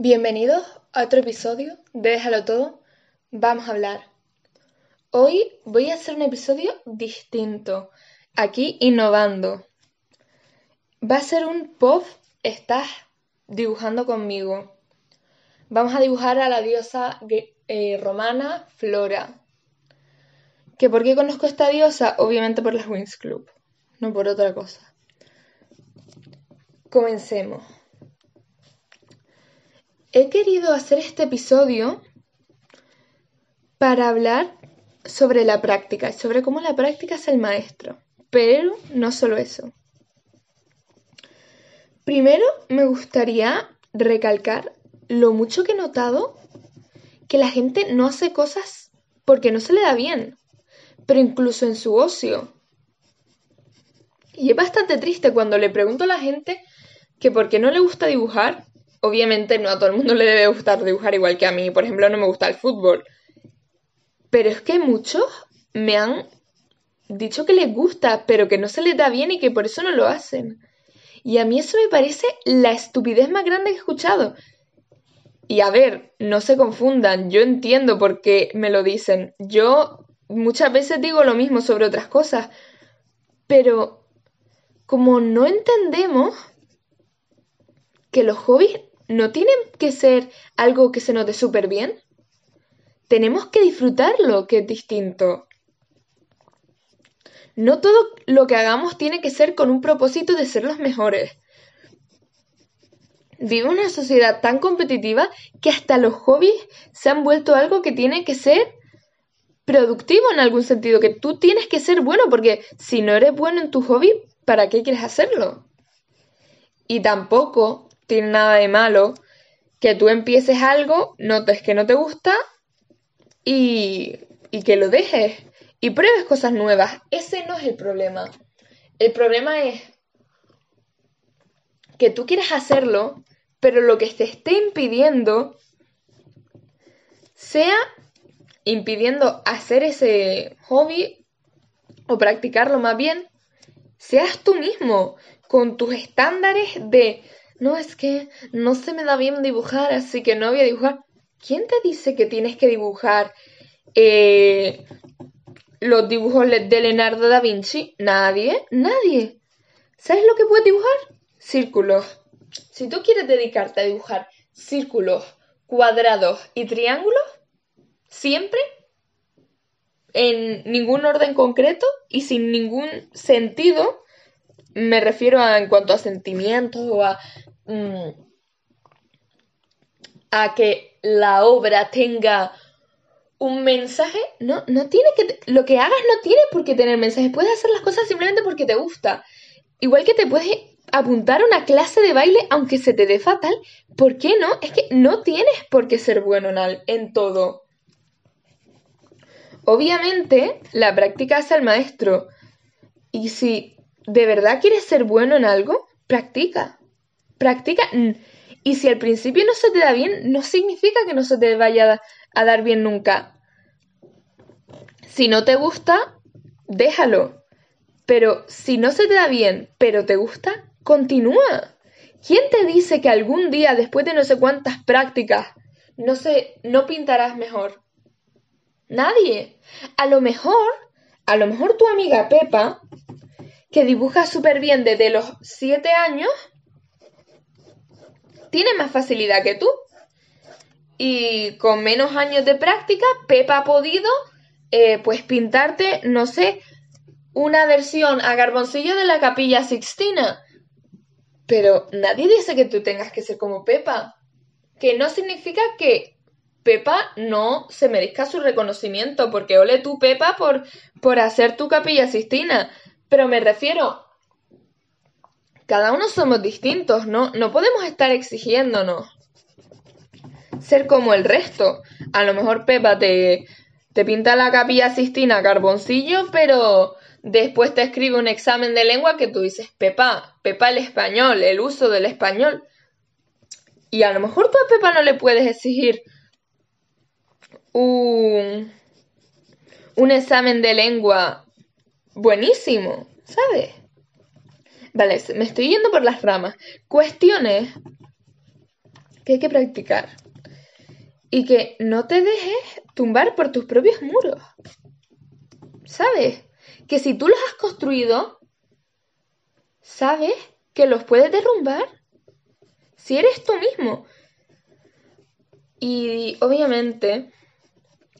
Bienvenidos a otro episodio de Déjalo Todo, vamos a hablar. Hoy voy a hacer un episodio distinto, aquí innovando. Va a ser un pop, estás dibujando conmigo. Vamos a dibujar a la diosa eh, romana Flora. ¿Que por qué conozco a esta diosa? Obviamente por las Wings Club, no por otra cosa. Comencemos. He querido hacer este episodio para hablar sobre la práctica y sobre cómo la práctica es el maestro. Pero no solo eso. Primero me gustaría recalcar lo mucho que he notado que la gente no hace cosas porque no se le da bien, pero incluso en su ocio. Y es bastante triste cuando le pregunto a la gente que por qué no le gusta dibujar. Obviamente no a todo el mundo le debe gustar dibujar igual que a mí. Por ejemplo, no me gusta el fútbol. Pero es que muchos me han dicho que les gusta, pero que no se les da bien y que por eso no lo hacen. Y a mí eso me parece la estupidez más grande que he escuchado. Y a ver, no se confundan, yo entiendo por qué me lo dicen. Yo muchas veces digo lo mismo sobre otras cosas, pero como no entendemos que los hobbies no tienen que ser algo que se note súper bien, tenemos que disfrutarlo, que es distinto. No todo lo que hagamos tiene que ser con un propósito de ser los mejores. Vive una sociedad tan competitiva que hasta los hobbies se han vuelto algo que tiene que ser productivo en algún sentido, que tú tienes que ser bueno, porque si no eres bueno en tu hobby, ¿para qué quieres hacerlo? Y tampoco tiene nada de malo que tú empieces algo, notes que no te gusta y, y que lo dejes y pruebes cosas nuevas. Ese no es el problema. El problema es que tú quieres hacerlo, pero lo que te esté impidiendo sea impidiendo hacer ese hobby o practicarlo más bien, seas tú mismo con tus estándares de no es que no se me da bien dibujar, así que no voy a dibujar. ¿Quién te dice que tienes que dibujar eh, los dibujos de Leonardo da Vinci? Nadie, nadie. ¿Sabes lo que puedes dibujar? Círculos. Si tú quieres dedicarte a dibujar círculos, cuadrados y triángulos, siempre, en ningún orden concreto y sin ningún sentido, me refiero a en cuanto a sentimientos o a, mm, a que la obra tenga un mensaje, no, no tiene que, lo que hagas no tiene por qué tener mensaje, puedes hacer las cosas simplemente porque te gusta. Igual que te puedes apuntar a una clase de baile aunque se te dé fatal, ¿por qué no? Es que no tienes por qué ser bueno en, en todo. Obviamente, la práctica es el maestro. Y si de verdad quieres ser bueno en algo, practica. Practica. Y si al principio no se te da bien, no significa que no se te vaya a dar bien nunca. Si no te gusta, déjalo. Pero si no se te da bien, pero te gusta, continúa. ¿Quién te dice que algún día, después de no sé cuántas prácticas, no sé, no pintarás mejor? Nadie. A lo mejor, a lo mejor tu amiga Pepa que dibuja súper bien desde los 7 años, tiene más facilidad que tú. Y con menos años de práctica, Pepa ha podido, eh, pues, pintarte, no sé, una versión a garboncillo de la capilla Sixtina. Pero nadie dice que tú tengas que ser como Pepa. Que no significa que Pepa no se merezca su reconocimiento, porque ole tú, Pepa, por, por hacer tu capilla Sixtina. Pero me refiero, cada uno somos distintos, ¿no? No podemos estar exigiéndonos ser como el resto. A lo mejor Pepa te, te pinta la capilla Sistina carboncillo, pero después te escribe un examen de lengua que tú dices, Pepa, Pepa el español, el uso del español. Y a lo mejor tú a Pepa no le puedes exigir un, un examen de lengua buenísimo, ¿sabes? Vale, me estoy yendo por las ramas. Cuestiones que hay que practicar. Y que no te dejes tumbar por tus propios muros. ¿Sabes? Que si tú los has construido, ¿sabes? Que los puedes derrumbar. Si eres tú mismo. Y obviamente,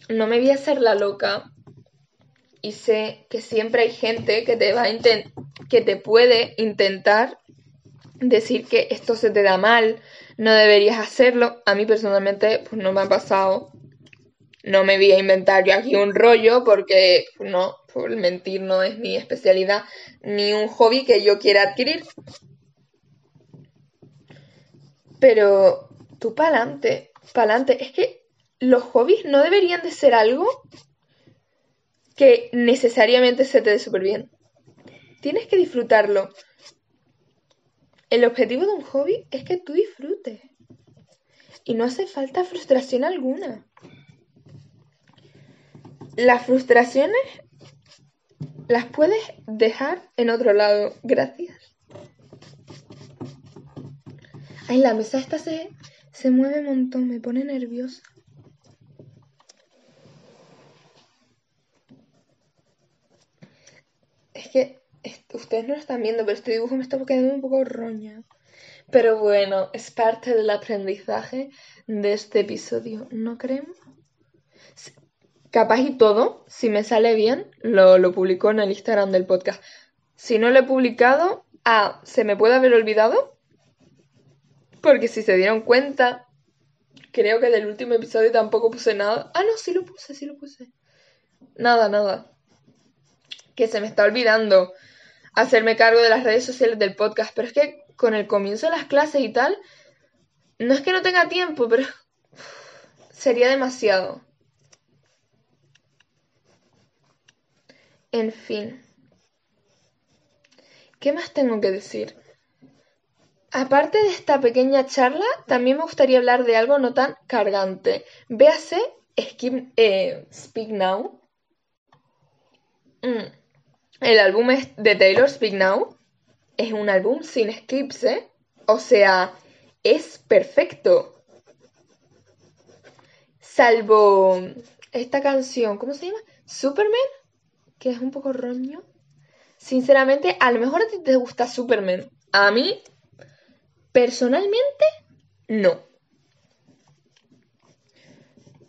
no me voy a hacer la loca. Y sé que siempre hay gente que te va a que te puede intentar decir que esto se te da mal, no deberías hacerlo. A mí personalmente pues no me ha pasado. No me voy a inventar yo aquí un rollo porque no, por mentir no es mi especialidad ni un hobby que yo quiera adquirir. Pero tú pa'lante, pa'lante. Es que los hobbies no deberían de ser algo que necesariamente se te dé súper bien. Tienes que disfrutarlo. El objetivo de un hobby es que tú disfrutes. Y no hace falta frustración alguna. Las frustraciones las puedes dejar en otro lado. Gracias. Ay, la mesa esta se, se mueve un montón, me pone nerviosa. Es que ustedes no lo están viendo, pero este dibujo me está quedando un poco roña. Pero bueno, es parte del aprendizaje de este episodio, ¿no creen? Capaz y todo, si me sale bien, lo, lo publico en el Instagram del podcast. Si no lo he publicado, ah, ¿se me puede haber olvidado? Porque si se dieron cuenta, creo que del último episodio tampoco puse nada. Ah, no, sí lo puse, sí lo puse. Nada, nada. Que se me está olvidando hacerme cargo de las redes sociales del podcast, pero es que con el comienzo de las clases y tal, no es que no tenga tiempo, pero sería demasiado. En fin. ¿Qué más tengo que decir? Aparte de esta pequeña charla, también me gustaría hablar de algo no tan cargante. Véase eh, Speak Now. Mm. El álbum de Taylor Speak Now es un álbum sin eclipse, o sea, es perfecto. Salvo esta canción, ¿cómo se llama? Superman, que es un poco roño. Sinceramente, a lo mejor a ti te gusta Superman. A mí, personalmente, no.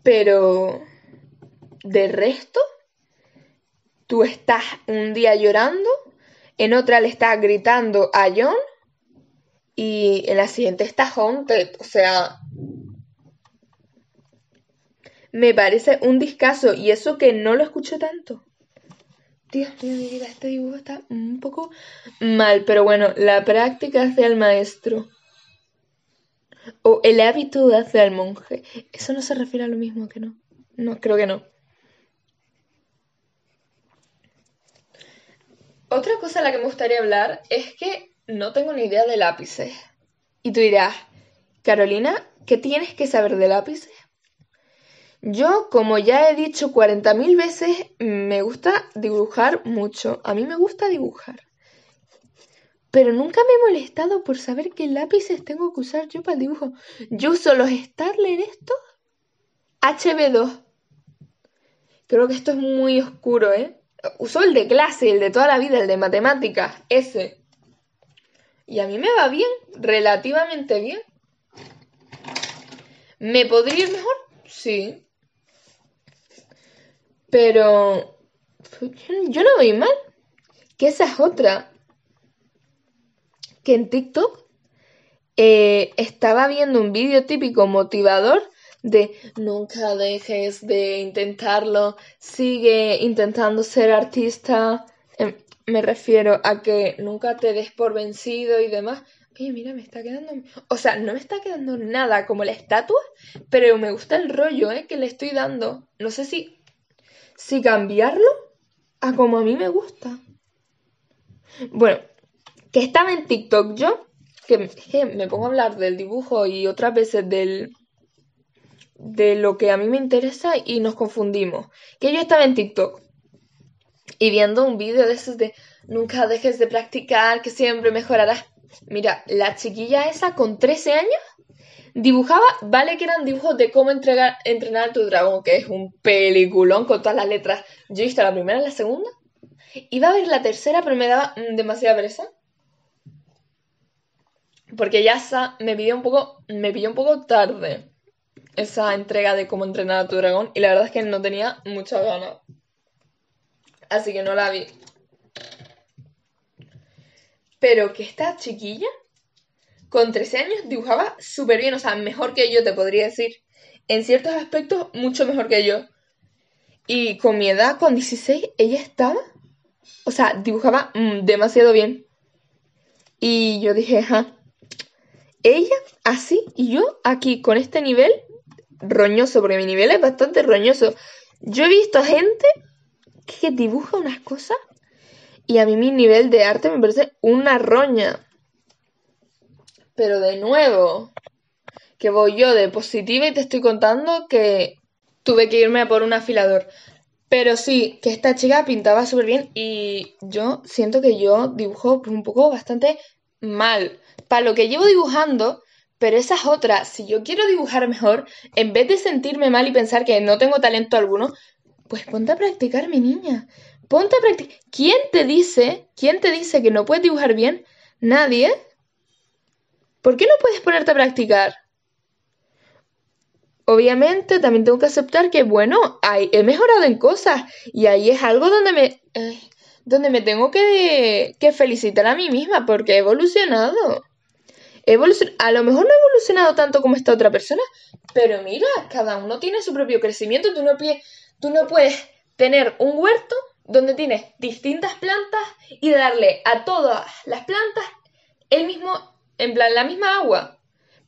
Pero, de resto, tú estás un día llorando, en otra le estás gritando a John y en la siguiente está Haunted. O sea, me parece un discazo y eso que no lo escucho tanto. Dios mío, mi vida, este dibujo está un poco mal, pero bueno, la práctica hace al maestro. O el hábito hace al monje. Eso no se refiere a lo mismo que no. No, creo que no. Otra cosa a la que me gustaría hablar es que no tengo ni idea de lápices. Y tú dirás, Carolina, ¿qué tienes que saber de lápices? Yo, como ya he dicho 40.000 veces, me gusta dibujar mucho. A mí me gusta dibujar. Pero nunca me he molestado por saber qué lápices tengo que usar yo para el dibujo. Yo uso los Starler estos HB2. Creo que esto es muy oscuro, ¿eh? Usó el de clase, el de toda la vida, el de matemáticas, ese. Y a mí me va bien, relativamente bien. ¿Me podría ir mejor? Sí. Pero yo no voy mal. Que esa es otra. Que en TikTok eh, estaba viendo un vídeo típico motivador de nunca dejes de intentarlo, sigue intentando ser artista. Em, me refiero a que nunca te des por vencido y demás. Oye, mira, me está quedando. O sea, no me está quedando nada como la estatua, pero me gusta el rollo ¿eh? que le estoy dando. No sé si. Si cambiarlo a como a mí me gusta. Bueno, que estaba en TikTok yo, que, que me pongo a hablar del dibujo y otras veces del, de lo que a mí me interesa y nos confundimos. Que yo estaba en TikTok y viendo un vídeo de esos de nunca dejes de practicar, que siempre mejorarás. Mira, la chiquilla esa con 13 años Dibujaba, vale que eran dibujos de cómo entrenar a tu dragón, que es un peliculón con todas las letras. Yo he visto la primera y la segunda. Iba a ver la tercera, pero me daba mm, demasiada pereza. Porque ya me pidió un poco, me pilló un poco tarde esa entrega de cómo entrenar a tu dragón y la verdad es que no tenía mucha ganas. Así que no la vi. Pero que esta chiquilla con 13 años dibujaba súper bien, o sea, mejor que yo te podría decir. En ciertos aspectos, mucho mejor que yo. Y con mi edad, con 16, ella estaba, o sea, dibujaba mm, demasiado bien. Y yo dije, ajá, ella así y yo aquí con este nivel roñoso, porque mi nivel es bastante roñoso. Yo he visto gente que dibuja unas cosas y a mí mi nivel de arte me parece una roña. Pero de nuevo, que voy yo de positiva y te estoy contando que tuve que irme a por un afilador. Pero sí, que esta chica pintaba súper bien y yo siento que yo dibujo un poco bastante mal. Para lo que llevo dibujando, pero esa es otra. Si yo quiero dibujar mejor, en vez de sentirme mal y pensar que no tengo talento alguno, pues ponte a practicar, mi niña. Ponte a practicar. ¿Quién te dice, quién te dice que no puedes dibujar bien? Nadie. ¿Por qué no puedes ponerte a practicar? Obviamente también tengo que aceptar que, bueno, he mejorado en cosas y ahí es algo donde me, donde me tengo que, que felicitar a mí misma porque he evolucionado a lo mejor no he evolucionado tanto como esta otra persona, pero mira, cada uno tiene su propio crecimiento. Tú no, tú no puedes tener un huerto donde tienes distintas plantas y darle a todas las plantas el mismo, en plan, la misma agua.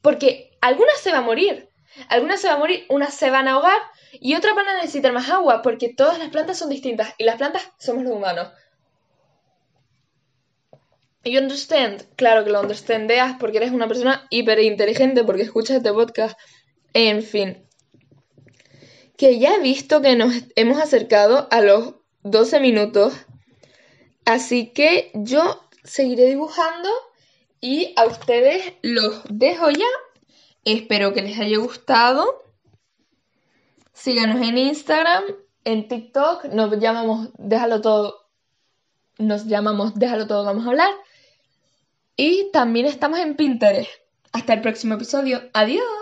Porque algunas se van a morir, algunas se van a morir, unas se van a ahogar y otras van a necesitar más agua porque todas las plantas son distintas y las plantas somos los humanos. You understand, claro que lo understandeas porque eres una persona hiper inteligente, porque escuchas este podcast. En fin. Que ya he visto que nos hemos acercado a los 12 minutos. Así que yo seguiré dibujando y a ustedes los dejo ya. Espero que les haya gustado. Síganos en Instagram, en TikTok. Nos llamamos Déjalo todo. Nos llamamos Déjalo todo, vamos a hablar. Y también estamos en Pinterest. Hasta el próximo episodio. Adiós.